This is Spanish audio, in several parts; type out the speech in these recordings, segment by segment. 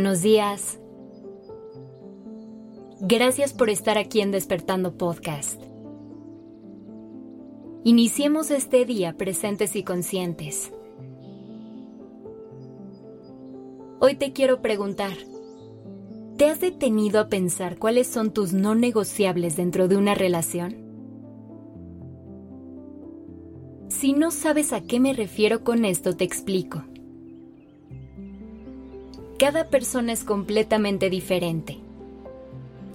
buenos días. Gracias por estar aquí en Despertando Podcast. Iniciemos este día presentes y conscientes. Hoy te quiero preguntar, ¿te has detenido a pensar cuáles son tus no negociables dentro de una relación? Si no sabes a qué me refiero con esto, te explico. Cada persona es completamente diferente.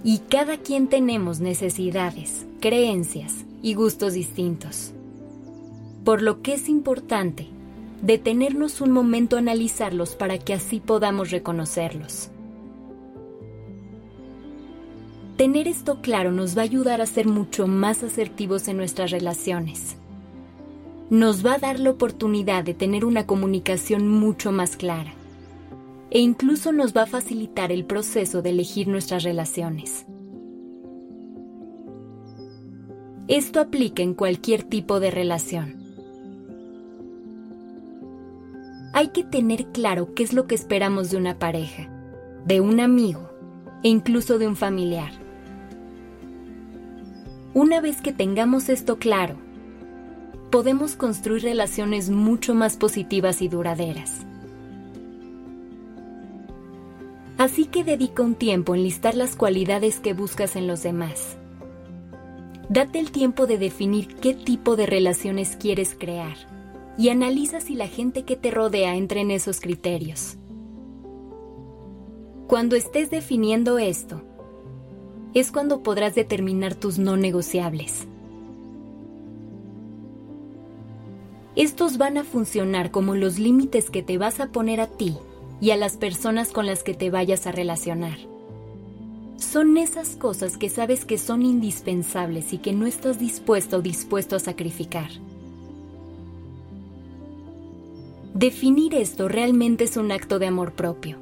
Y cada quien tenemos necesidades, creencias y gustos distintos. Por lo que es importante detenernos un momento a analizarlos para que así podamos reconocerlos. Tener esto claro nos va a ayudar a ser mucho más asertivos en nuestras relaciones. Nos va a dar la oportunidad de tener una comunicación mucho más clara e incluso nos va a facilitar el proceso de elegir nuestras relaciones. Esto aplica en cualquier tipo de relación. Hay que tener claro qué es lo que esperamos de una pareja, de un amigo e incluso de un familiar. Una vez que tengamos esto claro, podemos construir relaciones mucho más positivas y duraderas. Así que dedica un tiempo en listar las cualidades que buscas en los demás. Date el tiempo de definir qué tipo de relaciones quieres crear y analiza si la gente que te rodea entra en esos criterios. Cuando estés definiendo esto, es cuando podrás determinar tus no negociables. Estos van a funcionar como los límites que te vas a poner a ti y a las personas con las que te vayas a relacionar. Son esas cosas que sabes que son indispensables y que no estás dispuesto o dispuesto a sacrificar. Definir esto realmente es un acto de amor propio,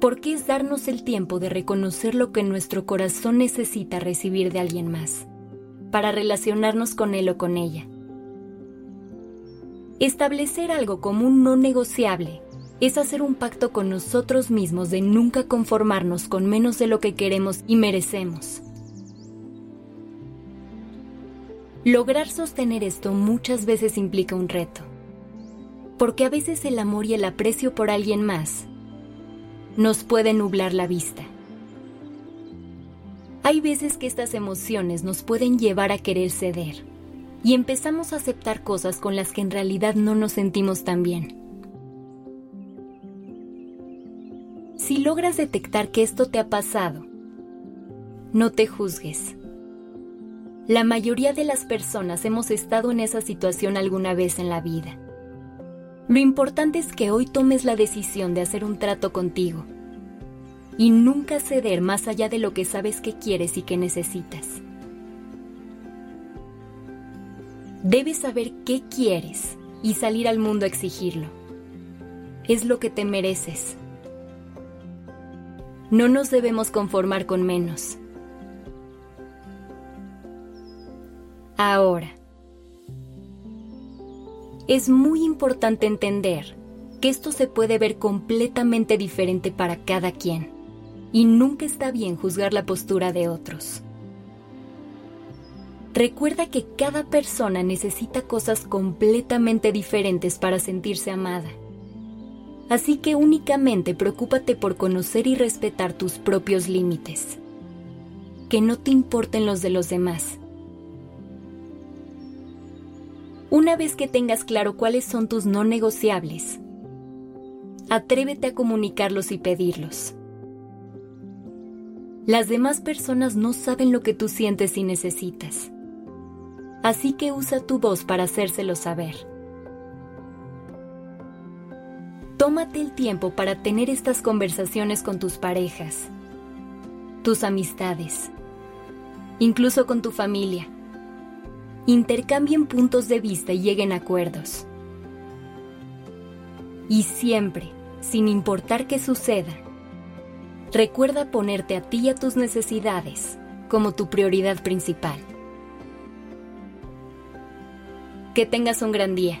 porque es darnos el tiempo de reconocer lo que nuestro corazón necesita recibir de alguien más, para relacionarnos con él o con ella. Establecer algo como un no negociable es hacer un pacto con nosotros mismos de nunca conformarnos con menos de lo que queremos y merecemos. Lograr sostener esto muchas veces implica un reto, porque a veces el amor y el aprecio por alguien más nos pueden nublar la vista. Hay veces que estas emociones nos pueden llevar a querer ceder y empezamos a aceptar cosas con las que en realidad no nos sentimos tan bien. Si logras detectar que esto te ha pasado, no te juzgues. La mayoría de las personas hemos estado en esa situación alguna vez en la vida. Lo importante es que hoy tomes la decisión de hacer un trato contigo y nunca ceder más allá de lo que sabes que quieres y que necesitas. Debes saber qué quieres y salir al mundo a exigirlo. Es lo que te mereces. No nos debemos conformar con menos. Ahora, es muy importante entender que esto se puede ver completamente diferente para cada quien y nunca está bien juzgar la postura de otros. Recuerda que cada persona necesita cosas completamente diferentes para sentirse amada Así que únicamente preocúpate por conocer y respetar tus propios límites. Que no te importen los de los demás. Una vez que tengas claro cuáles son tus no negociables, atrévete a comunicarlos y pedirlos. Las demás personas no saben lo que tú sientes y necesitas. Así que usa tu voz para hacérselo saber. Tómate el tiempo para tener estas conversaciones con tus parejas, tus amistades, incluso con tu familia. Intercambien puntos de vista y lleguen a acuerdos. Y siempre, sin importar qué suceda, recuerda ponerte a ti y a tus necesidades como tu prioridad principal. Que tengas un gran día.